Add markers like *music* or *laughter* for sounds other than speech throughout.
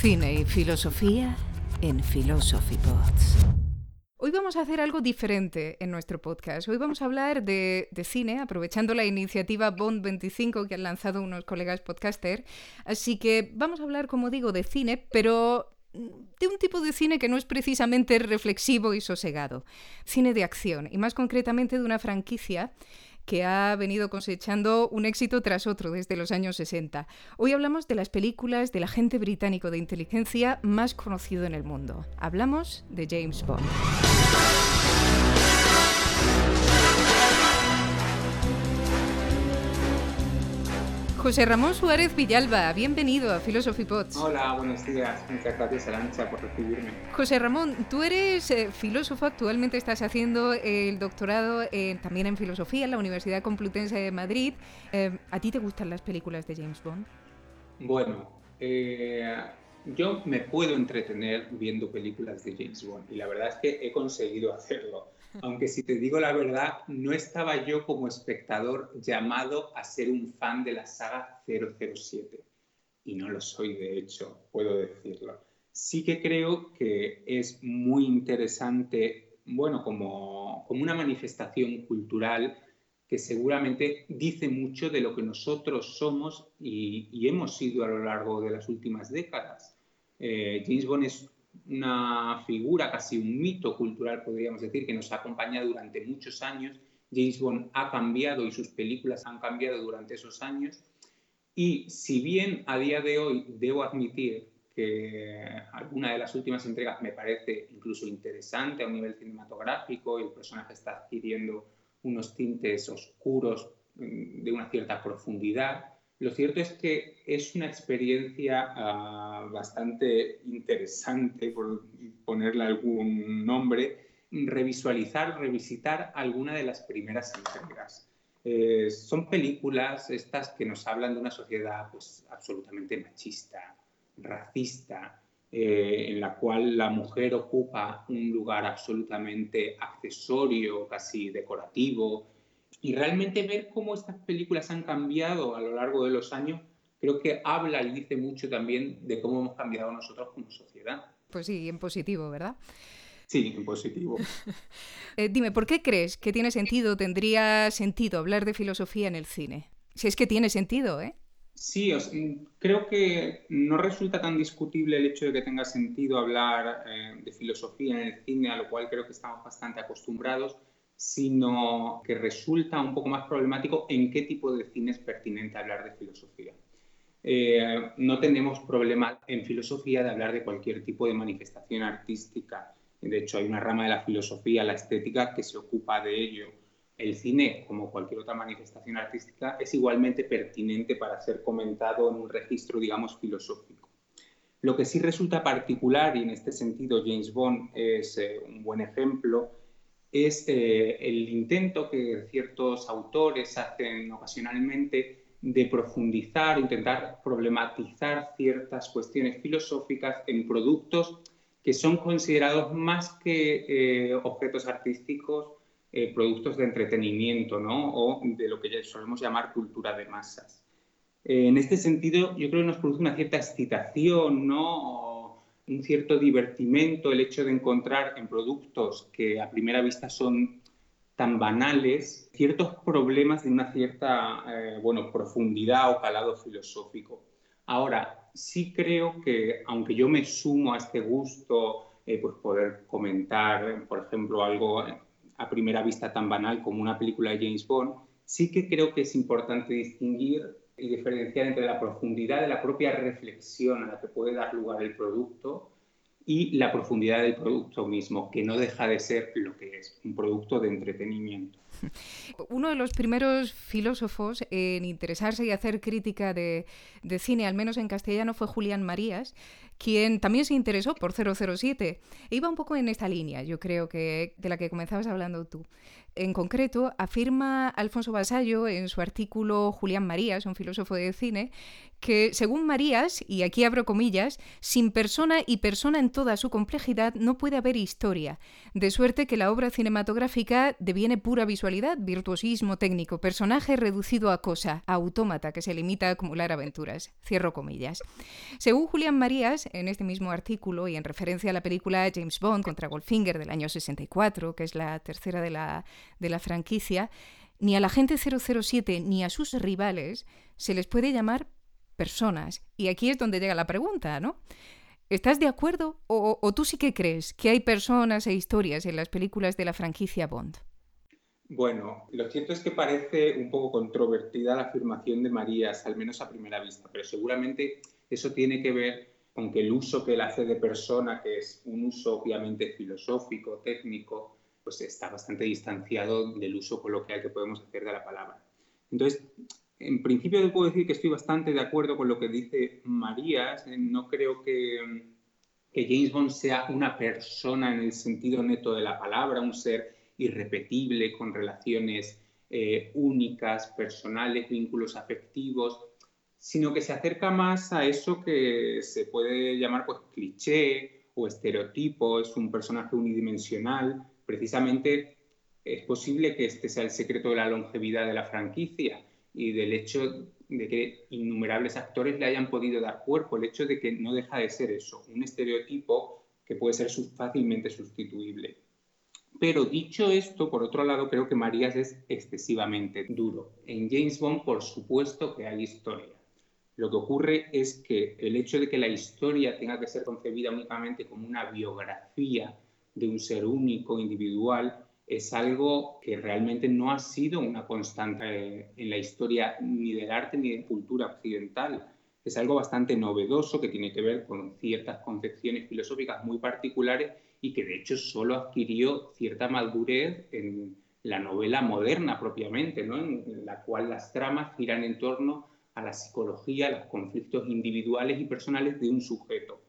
Cine y filosofía en Philosophy Pods. Hoy vamos a hacer algo diferente en nuestro podcast. Hoy vamos a hablar de, de, cine, aprovechando la iniciativa Bond 25 que han lanzado unos colegas podcaster. Así que vamos a hablar, como digo, de cine, pero de un tipo de cine que no es precisamente reflexivo y sosegado. Cine de acción, y más concretamente de una franquicia que ha venido cosechando un éxito tras otro desde los años 60. Hoy hablamos de las películas del agente británico de inteligencia más conocido en el mundo. Hablamos de James Bond. José Ramón Suárez Villalba, bienvenido a Philosophy Pods. Hola, buenos días. Muchas gracias, Arancha, por recibirme. José Ramón, tú eres eh, filósofo, actualmente estás haciendo el doctorado también en filosofía en la Universidad Complutense de Madrid. Eh, ¿A ti te gustan las películas de James Bond? Bueno, eh, yo me puedo entretener viendo películas de James Bond y la verdad es que he conseguido hacerlo aunque si te digo la verdad, no estaba yo como espectador llamado a ser un fan de la saga 007. Y no lo soy, de hecho, puedo decirlo. Sí que creo que es muy interesante, bueno, como, como una manifestación cultural que seguramente dice mucho de lo que nosotros somos y, hemos sido a lo largo de las últimas décadas. Eh, James Bond es una figura, casi un mito cultural, podríamos decir, que nos ha acompañado durante muchos años. James Bond ha cambiado y sus películas han cambiado durante esos años. Y si bien a día de hoy debo admitir que alguna de las últimas entregas me parece incluso interesante a un nivel cinematográfico y el personaje está adquiriendo unos tintes oscuros mm, de una cierta profundidad, lo cierto es que es una experiencia ah, bastante interesante, por ponerle algún nombre, revisualizar, revisitar alguna de las primeras entregas. Eh, son películas estas que nos hablan de una sociedad pues, absolutamente machista, racista, eh, en la cual la mujer ocupa un lugar absolutamente accesorio, casi decorativo, y realmente ver cómo estas películas han cambiado a lo largo de los años, creo que habla y dice mucho también de cómo hemos cambiado nosotros como sociedad. Pues sí, en positivo, ¿verdad? Sí, en positivo. *laughs* Eh, dime, ¿por qué crees que tiene sentido, tendría sentido hablar de filosofía en el cine? Si es que tiene sentido, ¿eh? Sí, creo que no resulta tan discutible el hecho de que tenga sentido hablar eh, de filosofía en el cine, a lo cual creo que estamos bastante acostumbrados sino que resulta un poco más problemático en qué tipo de cine es pertinente hablar de filosofía. Eh, no tenemos problema en filosofía de hablar de cualquier tipo de manifestación artística. De hecho, hay una rama de la filosofía, la estética, que se ocupa de ello. El cine, como cualquier otra manifestación artística, es igualmente pertinente para ser comentado en un registro, digamos, filosófico. Lo que sí resulta particular, y en este sentido James Bond es eh, un buen ejemplo, es eh, el intento que ciertos autores hacen ocasionalmente de profundizar, intentar problematizar ciertas cuestiones filosóficas en productos que son considerados más que eh, objetos artísticos, eh, productos de entretenimiento ¿no? o de lo que ya solemos llamar cultura de masas. en este sentido, yo creo que nos produce una cierta excitación ¿no? Un cierto divertimento el hecho de encontrar en productos que a primera vista son tan banales ciertos problemas de una cierta eh, bueno, profundidad o calado filosófico. Ahora, sí creo que aunque yo me sumo a este gusto, eh, pues poder comentar, por ejemplo, algo a primera vista tan banal como una película de James Bond, sí que creo que es importante distinguir y diferenciar entre la profundidad de la propia reflexión a la que puede dar lugar el producto y la profundidad del producto mismo, que no deja de ser lo que es, un producto de entretenimiento. *laughs* Uno de los primeros filósofos en interesarse y hacer crítica de, cine, al menos en castellano, fue Julián Marías, quien también se interesó por 007. E iba un poco en esta línea, yo creo que de la que comenzabas hablando tú. En concreto, afirma Alfonso Basallo en su artículo Julián Marías, un filósofo de cine, que según Marías, y aquí abro comillas, sin persona y persona en toda su complejidad no puede haber historia, de suerte que la obra cinematográfica deviene pura visualización virtuosismo técnico, personaje reducido a cosa, autómata que se limita a acumular aventuras. Cierro comillas. Según Julián Marías, en este mismo artículo y en referencia a la película James Bond contra Goldfinger del año 64, que es la tercera de la, de la franquicia, ni a la gente 007 ni a sus rivales se les puede llamar personas. Y aquí es donde llega la pregunta, ¿no? ¿Estás de acuerdo o, tú sí que crees que hay personas e historias en las películas de la franquicia Bond? Bueno, lo cierto es que parece un poco controvertida la afirmación de Marías, al menos a primera vista, pero seguramente eso tiene que ver con que el uso que él hace de persona, que es un uso obviamente filosófico, técnico, pues está bastante distanciado del uso coloquial que podemos hacer de la palabra. Entonces, en principio puedo decir que estoy bastante de acuerdo con lo que dice Marías. No creo que, que, James Bond sea una persona en el sentido neto de la palabra, un ser irrepetible con relaciones eh, únicas, personales, vínculos afectivos, sino que se acerca más a eso que se puede llamar pues, cliché o estereotipo. Es un personaje unidimensional. Precisamente es posible que este sea el secreto de la longevidad de la franquicia y del hecho de que innumerables actores le hayan podido dar cuerpo, el hecho de que no deja de ser eso, un estereotipo que puede ser fácilmente sustituible. Pero dicho esto, por otro lado, creo que Marías es excesivamente duro. En James Bond, por supuesto que hay historia. Lo que ocurre es que el hecho de que la historia tenga que ser concebida únicamente como una biografía de un ser único, individual, es algo que realmente no ha sido una constante en la historia ni del arte ni de cultura occidental. Es algo bastante novedoso que tiene que ver con ciertas concepciones filosóficas muy particulares y que de hecho solo adquirió cierta madurez en la novela moderna propiamente, ¿no? en la cual las tramas giran en torno a la psicología, a los conflictos individuales y personales de un sujeto.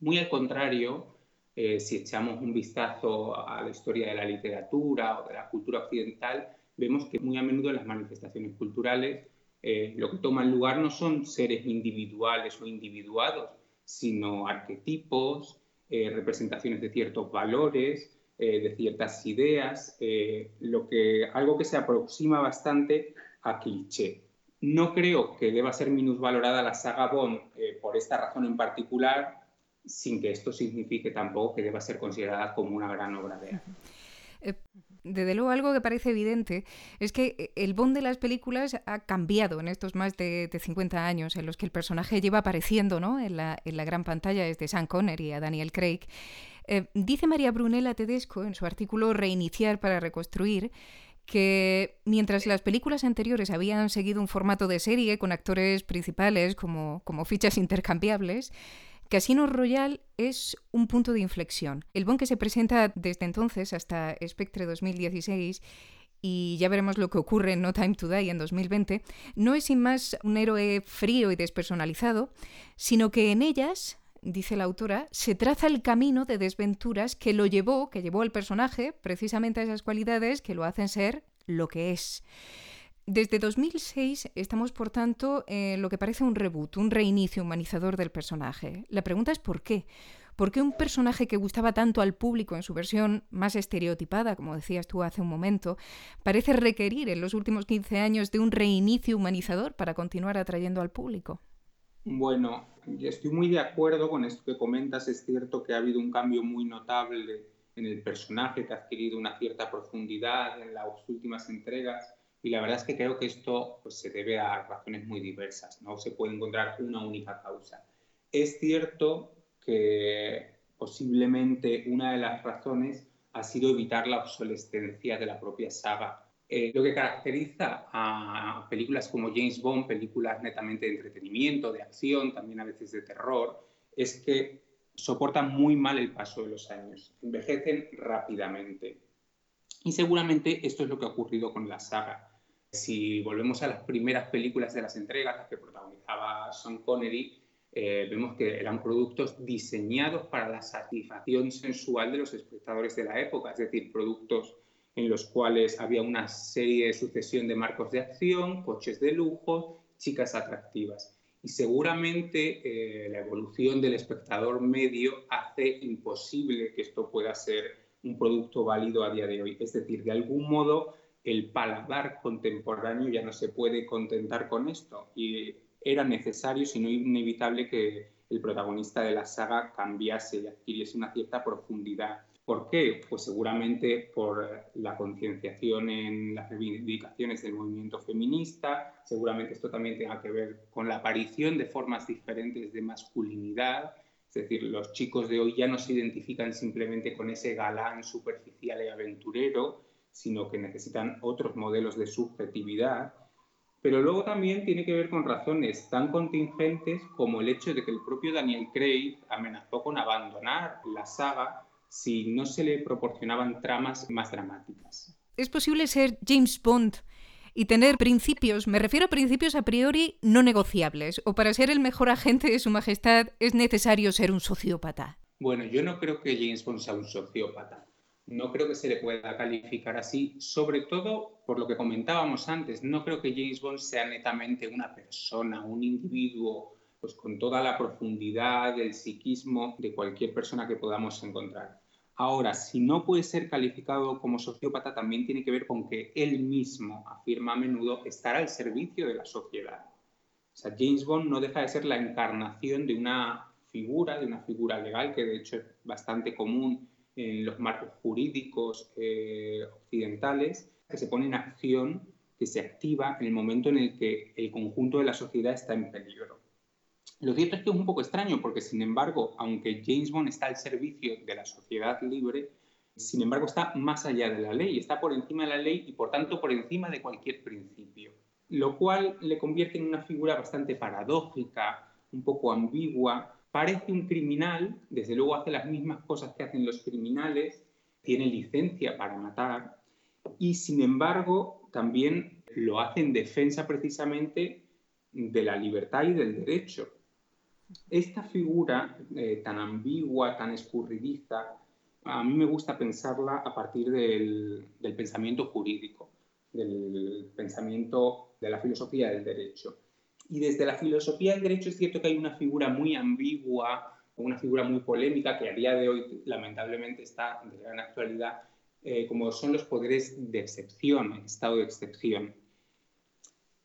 Muy al contrario, eh, si echamos un vistazo a la historia de la literatura o de la cultura occidental, vemos que muy a menudo en las manifestaciones culturales eh, lo que toman lugar no son seres individuales o individuados, sino arquetipos, eh, representaciones de ciertos valores, de ciertas ideas, lo que, algo que se aproxima bastante a cliché. No creo que deba ser minusvalorada la saga Bond por esta razón en particular, sin que esto signifique tampoco que deba ser considerada como una gran obra de arte. Desde luego, algo que parece evidente es que eh, el Bond de las películas ha cambiado en estos más de, 50 años en los que el personaje lleva apareciendo ¿no? en, la, gran pantalla desde Sean Connery a Daniel Craig. Eh, dice María Brunella Tedesco en su artículo Reiniciar para reconstruir que mientras las películas anteriores habían seguido un formato de serie con actores principales como, como fichas intercambiables, Casino Royale es un punto de inflexión. El Bond que se presenta desde entonces hasta Spectre 2016 y ya veremos lo que ocurre en No Time to Die en 2020, no es sin más un héroe frío y despersonalizado, sino que en ellas, dice la autora, se traza el camino de desventuras que lo llevó, que llevó al personaje precisamente a esas cualidades que lo hacen ser lo que es. Desde 2006 estamos, por tanto, en lo que parece un reboot, un reinicio humanizador del personaje. La pregunta es ¿por qué? ¿Por qué un personaje que gustaba tanto al público en su versión más estereotipada, como decías tú hace un momento, parece requerir en los últimos 15 años de un reinicio humanizador para continuar atrayendo al público? Bueno, estoy muy de acuerdo con esto que comentas. Es cierto que ha habido un cambio muy notable en el personaje, que ha adquirido una cierta profundidad en las últimas entregas y la verdad es que creo que esto pues, se debe a razones muy diversas, no se puede encontrar una única causa. Es cierto que posiblemente una de las razones ha sido evitar la obsolescencia de la propia saga. Eh, lo que caracteriza a películas como James Bond, películas netamente de entretenimiento, de acción, también a veces de terror, es que soportan muy mal el paso de los años, envejecen rápidamente. Y seguramente esto es lo que ha ocurrido con la saga. Si volvemos a las primeras películas de las entregas, las que protagonizaba Sean Connery, eh, vemos que eran productos diseñados para la satisfacción sensual de los espectadores de la época, es decir, productos en los cuales había una serie de sucesión de marcos de acción, coches de lujo, chicas atractivas. Y seguramente eh, la evolución del espectador medio hace imposible que esto pueda ser un producto válido a día de hoy. Es decir, de algún modo el paladar contemporáneo ya no se puede contentar con esto y era necesario, si no inevitable, que el protagonista de la saga cambiase y adquiriese una cierta profundidad. ¿Por qué? Pues seguramente por la concienciación en las reivindicaciones del movimiento feminista, seguramente esto también tenga que ver con la aparición de formas diferentes de masculinidad, es decir, los chicos de hoy ya no se identifican simplemente con ese galán superficial y aventurero, sino que necesitan otros modelos de subjetividad. Pero luego también tiene que ver con razones tan contingentes como el hecho de que el propio Daniel Craig amenazó con abandonar la saga si no se le proporcionaban tramas más dramáticas. ¿Es posible ser James Bond y tener principios, me refiero a principios a priori no negociables, o para ser el mejor agente de su majestad es necesario ser un sociópata? Bueno, yo no creo que James Bond sea un sociópata no creo que se le pueda calificar así, sobre todo por lo que comentábamos antes. No creo que James Bond sea netamente una persona, un individuo, pues con toda la profundidad del psiquismo de cualquier persona que podamos encontrar. Ahora, si no puede ser calificado como sociópata, también tiene que ver con que él mismo afirma a menudo estar al servicio de la sociedad. O sea, James Bond no deja de ser la encarnación de una figura, de una figura legal que de hecho es bastante común en los marcos jurídicos eh, occidentales que se pone en acción, que se activa en el momento en el que el conjunto de la sociedad está en peligro. Lo cierto es que es un poco extraño porque, sin embargo, aunque James Bond está al servicio de la sociedad libre, sin embargo está más allá de la ley, está por encima de la ley y, por tanto, por encima de cualquier principio, lo cual le convierte en una figura bastante paradójica, un poco ambigua, Parece un criminal, desde luego hace las mismas cosas que hacen los criminales, tiene licencia para matar y sin embargo también lo hace en defensa precisamente de la libertad y del derecho. Esta figura eh, tan ambigua, tan escurridiza, a mí me gusta pensarla a partir del, del pensamiento jurídico, del pensamiento de la filosofía del derecho. Y desde la filosofía del derecho es cierto que hay una figura muy ambigua, una figura muy polémica que a día de hoy lamentablemente está de gran actualidad, eh, como son los poderes de excepción, estado de excepción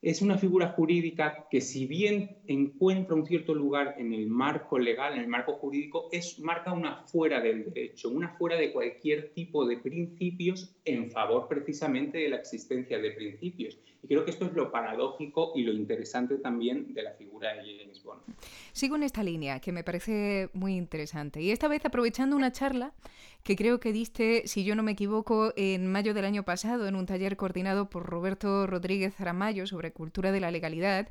es una figura jurídica que si bien encuentra un cierto lugar en el marco legal, en el marco jurídico, es, marca una fuera del derecho, una fuera de cualquier tipo de principios en favor precisamente de la existencia de principios. Y creo que esto es lo paradójico y lo interesante también de la figura de James Bond. Sigo en esta línea que me parece muy interesante. Y esta vez aprovechando una charla que creo que diste, si yo no me equivoco, en mayo del año pasado en un taller coordinado por Roberto Rodríguez Aramayo sobre cultura de la legalidad,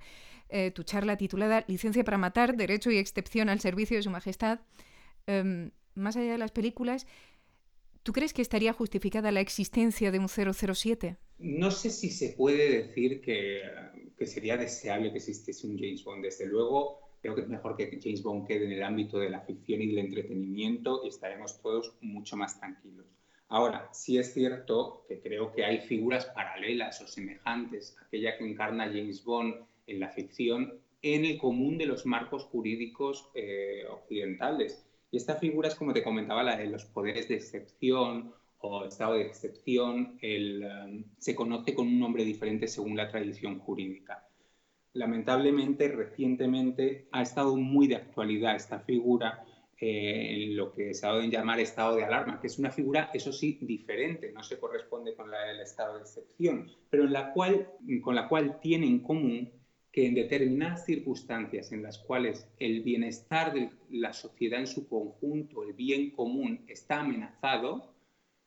eh, tu charla titulada Licencia para matar, Derecho y Excepción al Servicio de Su Majestad. Em, más allá de las películas, ¿tú crees que estaría justificada la existencia de un 007? No sé si se puede decir que, que sería deseable que existiese un James Bond. Desde luego, creo que es mejor que James Bond quede en el ámbito de la ficción y del entretenimiento y estaremos todos mucho más tranquilos. Ahora, sí es cierto que creo que hay figuras paralelas o semejantes a aquella que encarna James Bond en la ficción en el común de los marcos jurídicos eh, occidentales. Y esta figura es, como te comentaba, la de los poderes de excepción o estado de excepción. Um, se conoce con un nombre diferente según la tradición jurídica. Lamentablemente, recientemente ha estado muy de actualidad esta figura eh, en lo que se ha dado en llamar estado de alarma, que es una figura, eso sí, diferente, no se corresponde con la del estado de excepción, pero en la cual, con la cual tiene en común que en determinadas circunstancias en las cuales el bienestar de la sociedad en su conjunto, el bien común, está amenazado,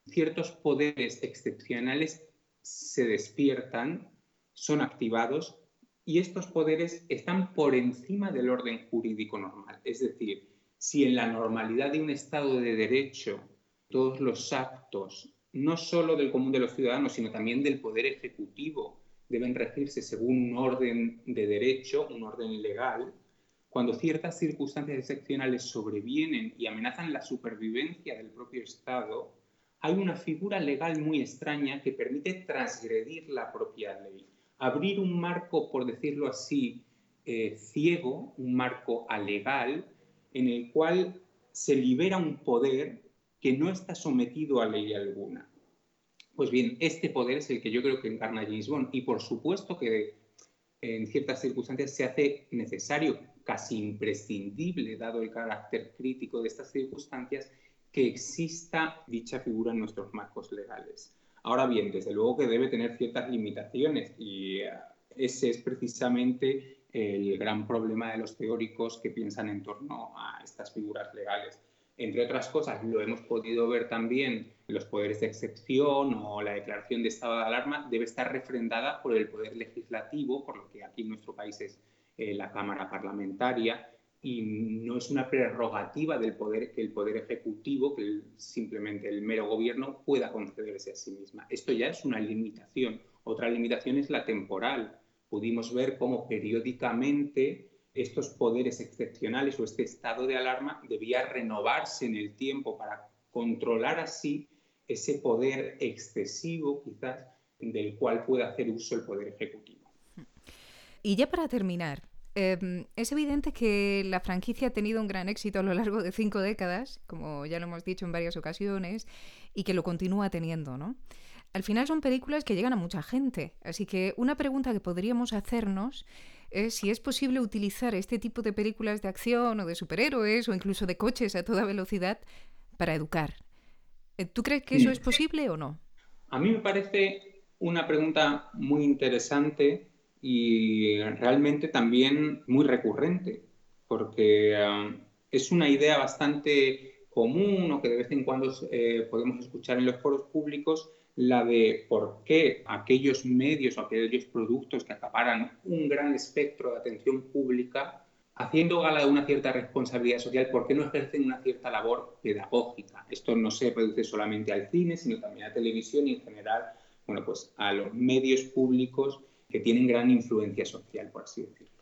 ciertos poderes excepcionales se despiertan, son activados y estos poderes están por encima del orden jurídico normal. Es decir, si en la normalidad de un Estado de Derecho todos los actos, no solo del común de los ciudadanos, sino también del Poder Ejecutivo, deben regirse según un orden de derecho, un orden legal, cuando ciertas circunstancias excepcionales sobrevienen y amenazan la supervivencia del propio Estado, hay una figura legal muy extraña que permite transgredir la propia ley, abrir un marco, por decirlo así, eh, ciego, un marco alegal, en el cual se libera un poder que no está sometido a ley alguna. Pues bien, este poder es el que yo creo que encarna James Bond y por supuesto que en ciertas circunstancias se hace necesario, casi imprescindible, dado el carácter crítico de estas circunstancias, que exista dicha figura en nuestros marcos legales. Ahora bien, desde luego que debe tener ciertas limitaciones y eh, ese es precisamente el gran problema de los teóricos que piensan en torno a estas figuras legales. Entre otras cosas, lo hemos podido ver también, los poderes de excepción o la declaración de estado de alarma debe estar refrendada por el poder legislativo, por lo que aquí en nuestro país es eh, la Cámara Parlamentaria, y no es una prerrogativa del poder que el poder ejecutivo, que simplemente el mero gobierno pueda concederse a sí misma. Esto ya es una limitación. Otra limitación es la temporal. Pudimos ver cómo periódicamente estos poderes excepcionales o este estado de alarma debía renovarse en el tiempo para controlar así ese poder excesivo quizás del cual puede hacer uso el poder ejecutivo. Y ya para terminar, em, es evidente que la franquicia ha tenido un gran éxito a lo largo de cinco décadas, como ya lo hemos dicho en varias ocasiones, y que lo continúa teniendo, ¿no? Al final son películas que llegan a mucha gente, así que una pregunta que podríamos hacernos es si es posible utilizar este tipo de películas de acción o de superhéroes o incluso de coches a toda velocidad para educar. Eh, ¿Tú crees que eso es posible o no? A mí me parece una pregunta muy interesante y realmente también muy recurrente, porque um, es una idea bastante común o que de vez en cuando eh, podemos escuchar en los foros públicos la de por qué aquellos medios o aquellos productos que acaparan un gran espectro de atención pública, haciendo gala de una cierta responsabilidad social, ¿por qué no ejercen una cierta labor pedagógica? Esto no se reduce solamente al cine, sino también a televisión y en general, bueno, pues a los medios públicos que tienen gran influencia social, por así decirlo.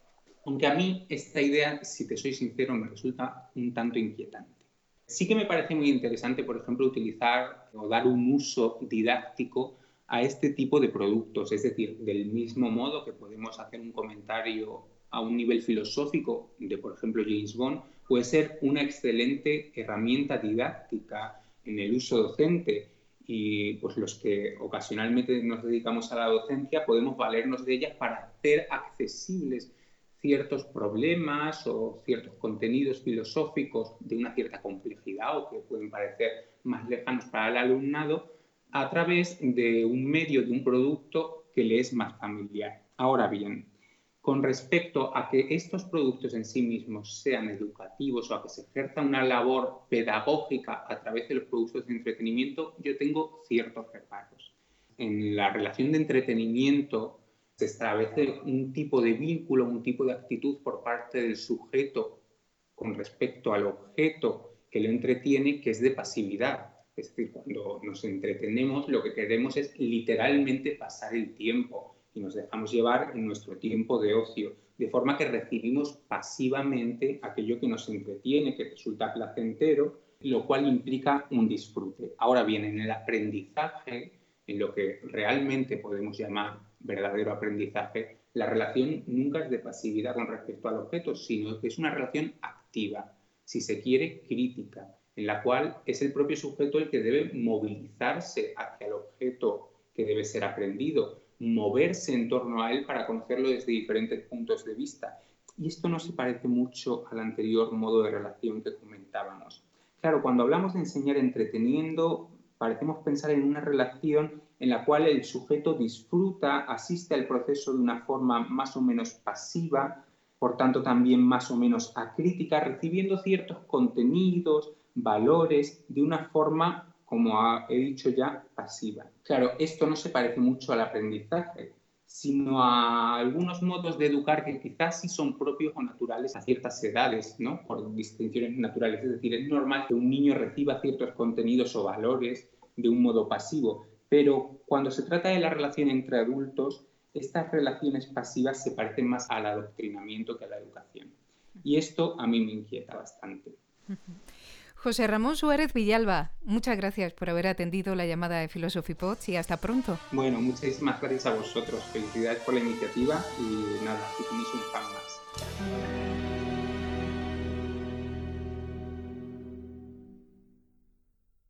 Aunque a mí esta idea, si te soy sincero, me resulta un tanto inquietante. Sí que me parece muy interesante, por ejemplo, utilizar o dar un uso didáctico a este tipo de productos, es decir, del mismo modo que podemos hacer un comentario a un nivel filosófico de, por ejemplo, James Bond, puede ser una excelente herramienta didáctica en el uso docente y pues los que ocasionalmente nos dedicamos a la docencia podemos valernos de ella para hacer accesibles ciertos problemas o ciertos contenidos filosóficos de una cierta complejidad o que pueden parecer más lejanos para el alumnado a través de un medio, de un producto que le es más familiar. Ahora bien, con respecto a que estos productos en sí mismos sean educativos o a que se ejerza una labor pedagógica a través de los productos de entretenimiento, yo tengo ciertos reparos. En la relación de entretenimiento se establece un tipo de vínculo, un tipo de actitud por parte del sujeto con respecto al objeto que lo entretiene, que es de pasividad. Es decir, cuando nos entretenemos, lo que queremos es literalmente pasar el tiempo y nos dejamos llevar en nuestro tiempo de ocio, de forma que recibimos pasivamente aquello que nos entretiene, que resulta placentero, lo cual implica un disfrute. Ahora bien, en el aprendizaje, en lo que realmente podemos llamar verdadero aprendizaje, la relación nunca es de pasividad con respecto al objeto, sino que es una relación activa, si se quiere, crítica, en la cual es el propio sujeto el que debe movilizarse hacia el objeto que debe ser aprendido, moverse en torno a él para conocerlo desde diferentes puntos de vista. Y esto no se parece mucho al anterior modo de relación que comentábamos. Claro, cuando hablamos de enseñar entreteniendo, parecemos pensar en una relación en la cual el sujeto disfruta, asiste al proceso de una forma más o menos pasiva, por tanto también más o menos acrítica, recibiendo ciertos contenidos, valores, de una forma, como he dicho ya, pasiva. Claro, esto no se parece mucho al aprendizaje, sino a algunos modos de educar que quizás sí son propios o naturales a ciertas edades, ¿no? Por distinciones naturales. Es decir, es normal que un niño reciba ciertos contenidos o valores de un modo pasivo, pero cuando se trata de la relación entre adultos, estas relaciones pasivas se parecen más al adoctrinamiento que a la educación. Y esto a mí me inquieta bastante. *laughs* José Ramón Suárez Villalba, muchas gracias por haber atendido la llamada de Philosophy Pods y hasta pronto. Bueno, muchísimas gracias a vosotros. Felicidades por la iniciativa y nada, aquí tenéis un fan más.